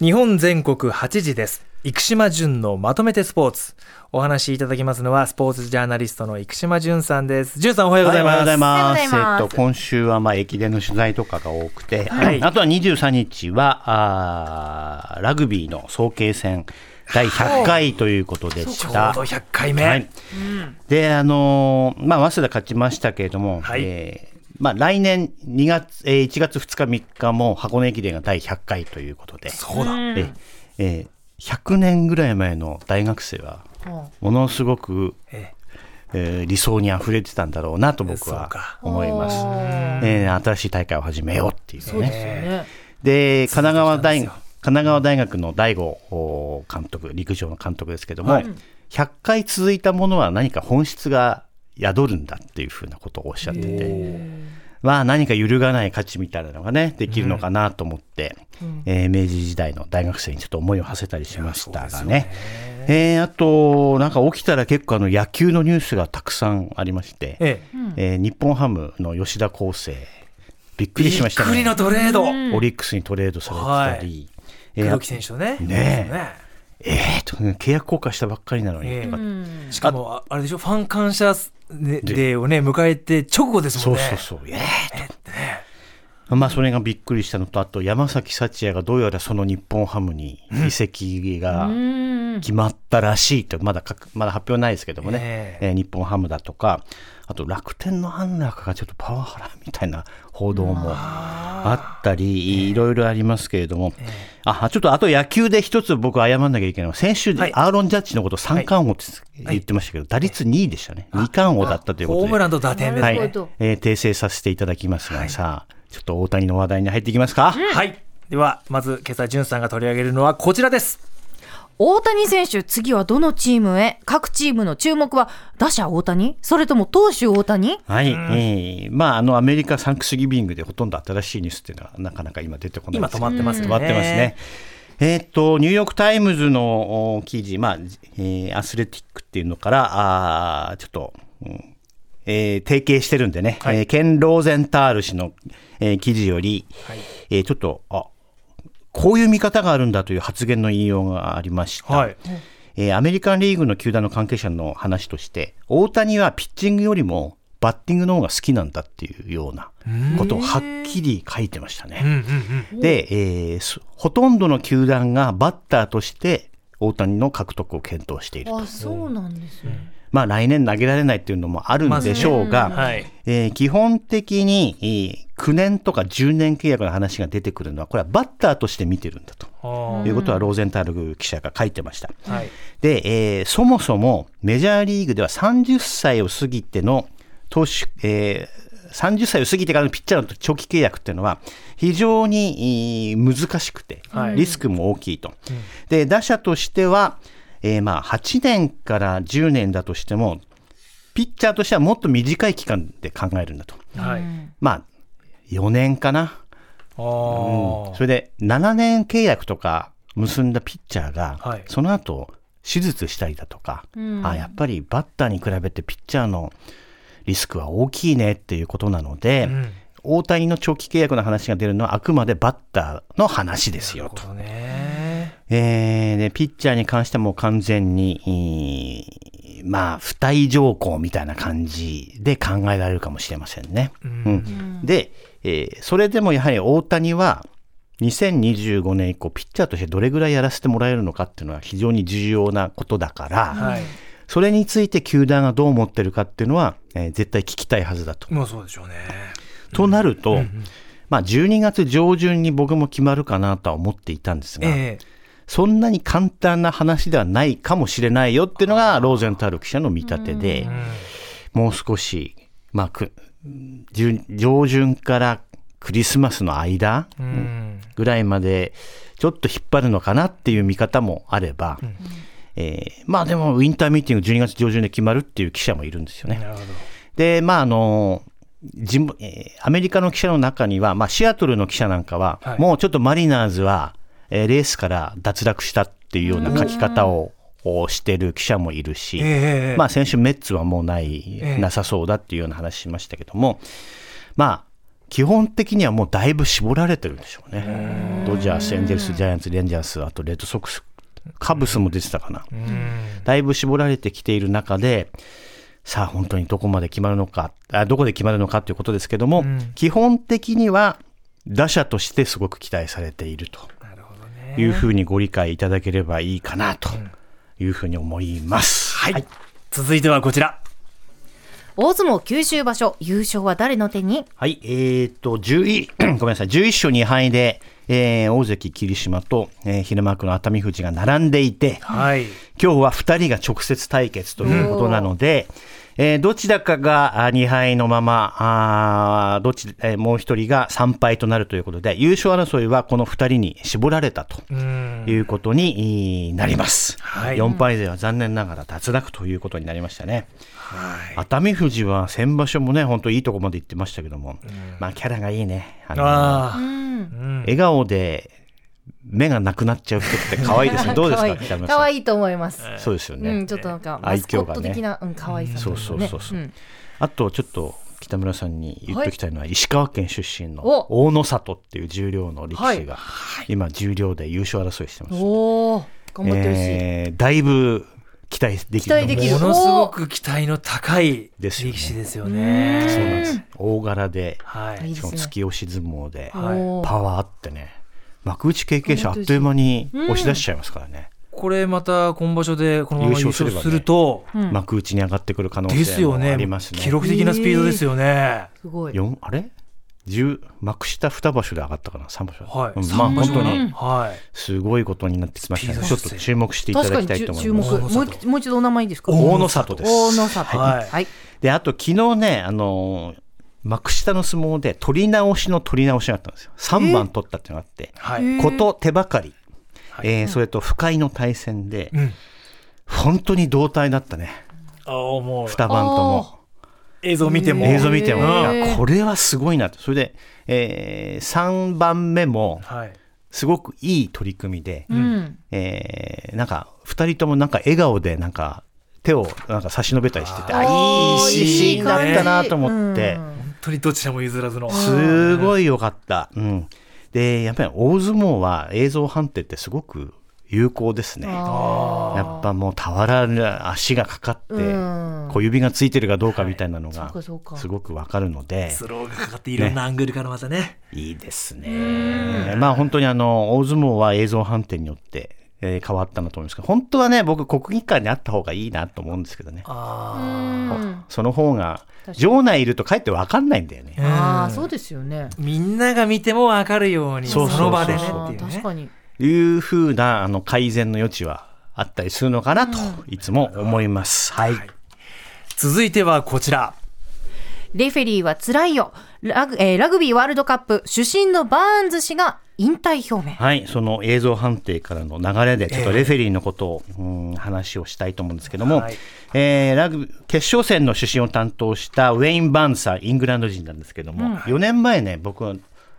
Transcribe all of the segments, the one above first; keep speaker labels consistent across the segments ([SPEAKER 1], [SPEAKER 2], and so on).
[SPEAKER 1] 日本全国8時です。生島淳のまとめてスポーツ。お話しいただきますのはスポーツジャーナリストの生島淳さんです。淳さんおはようございます、
[SPEAKER 2] はい、おはようござい
[SPEAKER 3] ます。
[SPEAKER 2] えっと今週はまあ駅伝の取材とかが多くて、
[SPEAKER 1] はい。
[SPEAKER 2] あとは23日はあーラグビーの早慶戦第100回ということで
[SPEAKER 1] ちょう
[SPEAKER 2] した。
[SPEAKER 1] ど100回目、
[SPEAKER 2] はい。であのーまあ早稲田勝ちましたけれども、
[SPEAKER 1] はい。
[SPEAKER 2] えーまあ来年2月、えー1月2日3日も箱根駅伝が第100回ということで、
[SPEAKER 1] そうだ、
[SPEAKER 2] ええー100年ぐらい前の大学生はものすごく、
[SPEAKER 1] え
[SPEAKER 2] え。ー理想にあふれてたんだろうなと僕は思います。えー新しい大会を始めようっていう
[SPEAKER 3] そうです
[SPEAKER 2] ね。神奈川大
[SPEAKER 1] そう
[SPEAKER 2] 神奈川大学の大吾監督陸上の監督ですけども、
[SPEAKER 1] はい。
[SPEAKER 2] 100回続いたものは何か本質が宿るんだっていうふうなことをおっしゃってて、まあ何か揺るがない価値みたいなのがねできるのかなと思って、えー明治時代の大学生にちょっと思いを馳せたりしましたがね。えーあと、なんか起きたら結構あの野球のニュースがたくさんありまして、
[SPEAKER 1] え
[SPEAKER 2] え。ー日本ハムの吉田康生、びっくりしました
[SPEAKER 1] びっくりの
[SPEAKER 2] ね。
[SPEAKER 1] トレード、
[SPEAKER 2] オリックスにトレードされてたり、えー
[SPEAKER 1] 黒木選手とね
[SPEAKER 2] ねえ
[SPEAKER 1] ね。
[SPEAKER 2] えーとね契約更改したばっかりなのに、
[SPEAKER 1] ええ
[SPEAKER 2] とか
[SPEAKER 1] しかもああれでしょ？ファン感謝デーをね迎えて直後です
[SPEAKER 2] そ
[SPEAKER 1] もんね。
[SPEAKER 2] うそうそう、えーと。まあそれがびっくりしたのと、あと山崎幸也がどうやらその日本ハムに移籍が決まったらしいと、まだかまだ発表ないですけどもね、
[SPEAKER 1] え
[SPEAKER 2] え。ー日本ハムだとか、あと楽天の安楽がちょっとパワハラみたいな報道もあったり、いろいろありますけれども、あちょっとあと野球で一つ僕謝んなきゃいけないの。は、先週、
[SPEAKER 1] はい。
[SPEAKER 2] アーロン・ジャッジのこと三冠王って言ってましたけど、打率2位でしたね、二冠王だったということで。
[SPEAKER 1] ホームランと打点ですね、
[SPEAKER 2] はい。えー訂正させていただきますが、さあ、ちょっと大谷の話題に入っていきますか。
[SPEAKER 1] はい。では、まず今朝、淳さんが取り上げるのはこちらです。
[SPEAKER 3] 大谷選手、次はどのチームへ？各チームの注目は打者大谷？それとも投手大谷？
[SPEAKER 2] はい、えーまあ、あの、アメリカサンクスギビングでほとんど新しいニュースっていうのは、なかなか今出てこない
[SPEAKER 1] 今止
[SPEAKER 2] です
[SPEAKER 1] ってますよね。
[SPEAKER 2] 止まってますね。えーっと、ニューヨーク・タイムズのお記事、まあ、えーアスレティックっていうのから、あーちょっと、うんえー提携してるんでね、
[SPEAKER 1] はい。
[SPEAKER 2] えーケン・ローゼンタール氏の、えー記事より、
[SPEAKER 1] はい。
[SPEAKER 2] えーちょっと、あこういう見方があるんだという発言の引用がありました。
[SPEAKER 1] はい。
[SPEAKER 2] えーアメリカンリーグの球団の関係者の話として、大谷はピッチングよりもバッティングの方が好きなんだっていうようなことをはっきり書いてましたね。で、えーそほとんどの球団がバッターとして大谷の獲得を検討していると。
[SPEAKER 3] あ、そうなんですね。
[SPEAKER 2] まあ来年投げられないっていうのもあるんでしょうが、
[SPEAKER 1] はい。
[SPEAKER 2] えー基本的に、えー9年とか10年契約の話が出てくるのは、これはバッターとして見てるんだと。
[SPEAKER 1] あ
[SPEAKER 2] いうことはローゼンタール記者が書いてました。
[SPEAKER 1] ーはい。
[SPEAKER 2] で、えーそもそもメジャーリーグでは30歳を過ぎての投手、えー30歳を過ぎてからのピッチャーの長期契約っていうのは非常にえー難しくて
[SPEAKER 1] はい
[SPEAKER 2] リスクも大きいと。で、打者としては、えーまあ8年から10年だとしても、ピッチャーとしてはもっと短い期間で考えるんだと。
[SPEAKER 1] はい。
[SPEAKER 2] まあ、4年かな。
[SPEAKER 1] あー
[SPEAKER 2] それで7年契約とか結んだピッチャーが、
[SPEAKER 1] はい
[SPEAKER 2] その後手術したりだとか、あやっぱりバッターに比べてピッチャーのリスクは大きいねっていうことなので、
[SPEAKER 1] ん
[SPEAKER 2] 大谷の長期契約の話が出るのはあくまでバッターの話ですよと。
[SPEAKER 1] なるほどね。
[SPEAKER 2] えーでピッチャーに関しても完全に、えーまあ、不退条項みたいな感じで考えられるかもしれませんね。うんで、えーそれでもやはり大谷は、2025年以降、ピッチャーとしてどれぐらいやらせてもらえるのかっていうのは非常に重要なことだから、
[SPEAKER 1] はい。
[SPEAKER 2] それについて球団がどう思ってるかっていうのは、えー絶対聞きたいはずだと。
[SPEAKER 1] もうそうでしょうね。
[SPEAKER 2] となると、まあ、12月上旬に僕も決まるかなとは思っていたんですが、
[SPEAKER 1] ええ
[SPEAKER 2] そんなに簡単な話ではないかもしれないよっていうのがローゼンタール記者の見立てで、もう少し、まあ、くじ上旬からクリスマスの間
[SPEAKER 1] うん。
[SPEAKER 2] ぐらいまでちょっと引っ張るのかなっていう見方もあれば、えーまあでもウィンターミーティング12月上旬で決まるっていう記者もいるんですよね。で、まああの、アメリカの記者の中には、まあ、シアトルの記者なんかは、
[SPEAKER 1] はい。
[SPEAKER 2] もうちょっとマリナーズは、えーレースから脱落したっていうような書き方ををしてる記者もいるし、
[SPEAKER 1] ええ
[SPEAKER 2] まあ、先週メッツはもうない、
[SPEAKER 1] ええ
[SPEAKER 2] なさそうだっていうような話しましたけども、まあ、基本的にはもうだいぶ絞られてるんでしょうね。ドジャース、エンゼルス、ジャイアンツ、レンジャース、あとレッドソックス、カブスも出てたかな。だいぶ絞られてきている中で、さあ本当にどこまで決まるのか、あどこで決まるのかということですけども、基本的には打者としてすごく期待されていると。いうふうにご理解いただければいいかなというふうに思います。
[SPEAKER 1] はい。続いてはこちら。
[SPEAKER 3] 大相撲九州場所優勝は誰の手に？
[SPEAKER 2] はい、えー、と、11、ごめんなさい、11勝2敗で、えー大関霧島と、えー平幕の熱海富士が並んでいて、
[SPEAKER 1] はい。
[SPEAKER 2] 今日は2人が直接対決ということなので、えーどちらかがあ2敗のまま、あーどっち、えーもう1人が3敗となるということで、優勝争いはこの2人に絞られたと
[SPEAKER 1] うん。
[SPEAKER 2] いうことになります。
[SPEAKER 1] はい
[SPEAKER 2] 4敗勢は残念ながら脱落ということになりましたね。
[SPEAKER 1] はい。
[SPEAKER 2] 熱海富士は先場所もね、本当いいとこまで行ってましたけども、まあキャラがいいね。あの
[SPEAKER 1] ああ。
[SPEAKER 3] うん
[SPEAKER 2] 笑顔で目がなくなっちゃう人って可愛いですね。どうですか、北村さん。
[SPEAKER 3] 可愛いと思います。
[SPEAKER 2] そうですよね。
[SPEAKER 3] うん、ちょっとなんかマ
[SPEAKER 2] 愛嬌がね
[SPEAKER 3] ット的な、うん、可愛さ
[SPEAKER 2] そうそうそうそう。
[SPEAKER 3] ん
[SPEAKER 2] あとちょっと北村さんに言っときたいのは、石川県出身の
[SPEAKER 3] お
[SPEAKER 2] 大野里っていう重量の力士が、今重量で優勝争いしてます。
[SPEAKER 3] おお、頑張ってるし。
[SPEAKER 2] えーだいぶ期待できると思う
[SPEAKER 3] 期待できる
[SPEAKER 1] ものすごく期待の高い
[SPEAKER 2] ですよね
[SPEAKER 1] 力士ですよね。
[SPEAKER 2] そうなんです。大柄で、
[SPEAKER 1] はいい。
[SPEAKER 2] しかも突き押し相撲で、
[SPEAKER 1] はい
[SPEAKER 2] パワーあってね、幕内経験者あっという間に押し出しちゃいますからね。
[SPEAKER 1] これまた今場所でこのまま優
[SPEAKER 2] 優勝すればね
[SPEAKER 1] 勝すると、
[SPEAKER 3] うん
[SPEAKER 2] 幕内に上がってくる可能性もありますね。
[SPEAKER 1] 記録的なスピードですよね。
[SPEAKER 3] すごい。
[SPEAKER 2] 四あれ？十幕下2場所で上がったかな？3場所、
[SPEAKER 1] はい。
[SPEAKER 2] うんまあ本当に。すごいことになってきましたねちょっと注目していただきたいと思い。ます
[SPEAKER 3] もう一もう一度お名前いいですか？
[SPEAKER 2] 大野里です
[SPEAKER 3] 大野里。
[SPEAKER 1] はい
[SPEAKER 3] はい。
[SPEAKER 2] であと昨日ねあのー幕下の相撲で取り直しの取り直しがあったんですよ。3番取ったっていうのがあって
[SPEAKER 1] はい。
[SPEAKER 2] 手ばかり、
[SPEAKER 1] はい。
[SPEAKER 2] えーそれと深井の対戦で、
[SPEAKER 1] うん。
[SPEAKER 2] 本当に同体だったね。
[SPEAKER 1] ああ、もう。
[SPEAKER 2] 2番とも。
[SPEAKER 1] 映像見ても。
[SPEAKER 2] 映像見ても、これはすごいなとそれで、え3番目も
[SPEAKER 1] はい。
[SPEAKER 2] すごくいい取り組みで、
[SPEAKER 3] うん。
[SPEAKER 2] えーなんか2人ともなんか笑顔でなんか手をなんか差し伸べたりしててあ
[SPEAKER 1] あー
[SPEAKER 2] いいシーンだったなと思って、
[SPEAKER 3] うん。
[SPEAKER 1] 本当にどちらも譲らずの。
[SPEAKER 2] すごい良かった、うん、でやっぱり大相撲は映像判定ってすごく有効ですね。
[SPEAKER 3] あ
[SPEAKER 2] やっぱもう俵に足がかかって、
[SPEAKER 3] うん。
[SPEAKER 2] 小指がついてるかどうかみたいなのがすごくわかるので。
[SPEAKER 1] スローがかかっていろんなアングルからまたね。
[SPEAKER 2] いいですね。まあ本当にあの大相撲は映像判定によって、えー変わったなと思いますけど本当はね僕国技館にあった方がいいなと思うんですけどね
[SPEAKER 1] あ
[SPEAKER 3] うん
[SPEAKER 2] その方が場内いるとかえって分かんないんだよね。
[SPEAKER 1] あ。
[SPEAKER 3] ああ、そうですよね。
[SPEAKER 1] みんなが見ても分かるように、
[SPEAKER 2] そうそうそう
[SPEAKER 1] その場でねいうね。
[SPEAKER 3] 確かに。
[SPEAKER 2] いうふうなあの改善の余地はあったりするのかなといつも思います。はい。
[SPEAKER 1] 続いてはこちら。
[SPEAKER 3] レフェリーは辛いよ。ラグ,、えーラグビーワールドカップ主審のバーンズ氏が引退表明。
[SPEAKER 2] はい、その映像判定からの流れで、ちょっとレフェリーのことを、うん話をしたいと思うんですけども、
[SPEAKER 1] はい。
[SPEAKER 2] えーラグ決勝戦の主審を担当したウェイン・バーンサー、イングランド人なんですけども、4年前ね、僕は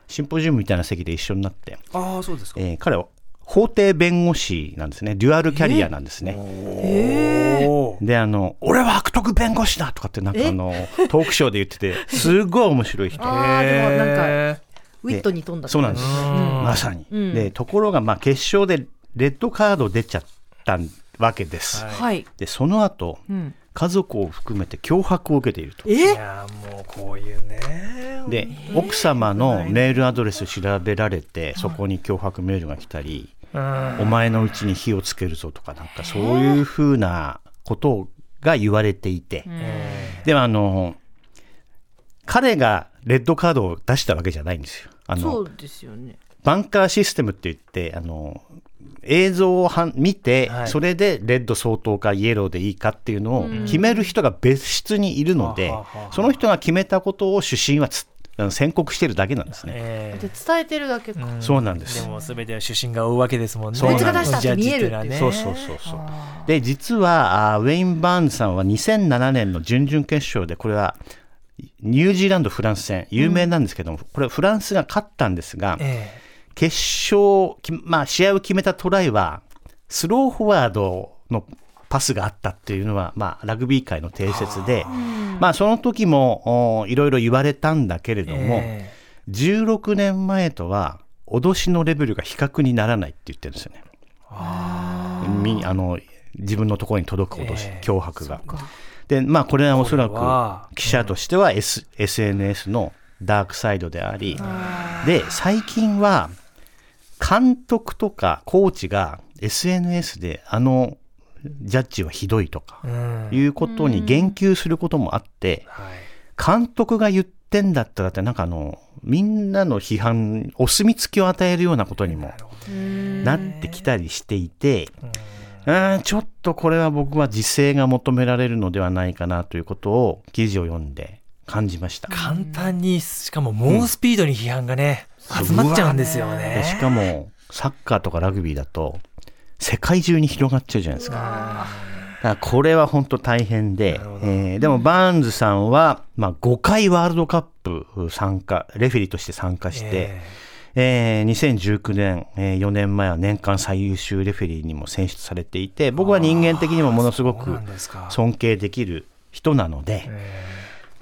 [SPEAKER 2] シンポジウムみたいな席で一緒になって、
[SPEAKER 1] ああ、そうですか。
[SPEAKER 2] えー彼は法廷弁護士なんですね、デュアルキャリアなんですね。
[SPEAKER 1] おー。
[SPEAKER 2] で、あの、俺は悪徳弁護士だとかって、なんかあの、トークショーで言ってて、すごい面白い人。
[SPEAKER 3] ああ、でもなんか、
[SPEAKER 1] へ
[SPEAKER 3] ウィットに富んだ。
[SPEAKER 2] そうなんです。
[SPEAKER 1] ん
[SPEAKER 2] まさに。
[SPEAKER 3] うん
[SPEAKER 2] で、ところが、まあ、決勝でレッドカード出ちゃったわけです。
[SPEAKER 1] はい
[SPEAKER 3] はい。
[SPEAKER 2] で、その後、
[SPEAKER 3] うん。
[SPEAKER 2] 家族を含めて脅迫を受けていると。
[SPEAKER 1] ーいやーもうこういうね。
[SPEAKER 2] で、奥様のメールアドレス調べられて、そこに脅迫メールが来たり、
[SPEAKER 1] うん
[SPEAKER 2] お前のうちに火をつけるぞとか、なんかそういうふうなことが言われていて、でもあの、彼がレッドカードを出したわけじゃないんですよ。あの
[SPEAKER 3] そうですよね。
[SPEAKER 2] バンカーシステムって言って、あの、映像をは見て、
[SPEAKER 1] はい
[SPEAKER 2] それでレッド相当かイエローでいいかっていうのを決める人が別室にいるので
[SPEAKER 1] はあはあはあ、
[SPEAKER 2] その人が決めたことを主審はつあの宣告してるだけなんですね。
[SPEAKER 1] え
[SPEAKER 3] で伝えてるだけか。
[SPEAKER 1] ー
[SPEAKER 2] そうなんです
[SPEAKER 1] でも全ては主審が追うわけですもんね。
[SPEAKER 2] そうなんです
[SPEAKER 3] こいつが出したって見えるっていう
[SPEAKER 2] そうそうそうそう。で、実は、あーウェイン・バーンズさんは2007年の準々決勝で、これはニュージーランド、フランス戦、有名なんですけども、これフランスが勝ったんですが、
[SPEAKER 1] え
[SPEAKER 2] 決勝、きまあ、試合を決めたトライは、スローフォワードのパスがあったっていうのは、まあ、ラグビー界の定説で、まあ、その時もおいろいろ言われたんだけれ
[SPEAKER 1] え
[SPEAKER 2] ども、
[SPEAKER 1] え
[SPEAKER 2] 16年前とは脅しのレベルが比較にならないって言ってるんですよね。みあの自分のところに届く脅し、
[SPEAKER 1] ええ。
[SPEAKER 2] 脅迫が。でまあこれはおそらく記者としては、S SNS のダークサイドでありで最近は監督とかコーチが SNS であのジャッジはひどいとか
[SPEAKER 1] うん。
[SPEAKER 2] いうことに言及することもあって
[SPEAKER 1] はい。
[SPEAKER 2] 監督が言ってんだったらってなんかあのみんなの批判お墨付きを与えるようなことにもなってきたりしていてうんちょっとこれは僕は自制が求められるのではないかなということを記事を読んで感じました。
[SPEAKER 1] 簡単にしかも猛スピードに批判がね、集まっちゃうんですよ
[SPEAKER 2] で
[SPEAKER 1] ね
[SPEAKER 2] しかもサッカーとかラグビーだと世界中に広がっちゃうじゃないですか。だからこれは本当大変で、えーでもバーンズさんは、まあ、5回ワールドカップ参加、レフェリーとして参加して、
[SPEAKER 1] え
[SPEAKER 2] えー2019年、えー4年前は年間最優秀レフェリーにも選出されていて、僕は人間的にもものすごく尊敬できる人なので、
[SPEAKER 1] え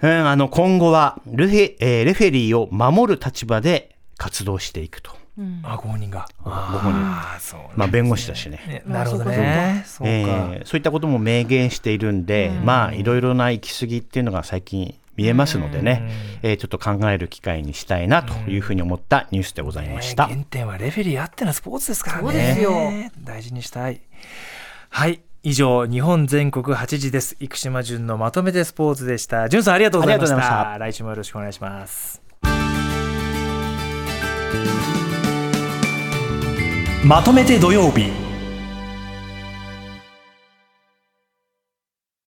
[SPEAKER 2] うんあの今後はレフェ,、えーレフェリーを守る立場で活動していくと。
[SPEAKER 1] ーあご本人が。
[SPEAKER 2] ご本人。
[SPEAKER 1] あーそう。ね
[SPEAKER 2] まあ、弁護士だしね。
[SPEAKER 1] ねなるほどね。そうか。
[SPEAKER 2] えーそういったことも明言しているんで、まあいろいろな行き過ぎっていうのが最近見えますのでね、えーちょっと考える機会にしたいなというふうに思ったニュースでございました。
[SPEAKER 1] ね原点はレフェリーあってのスポーツですからね。
[SPEAKER 3] そうですよ
[SPEAKER 1] 大事にしたい。はい。以上、日本全国8時です。生島淳のまとめてスポーツでした。淳さんありがとうございました。来週もよろしくお願いします。まとめて土曜日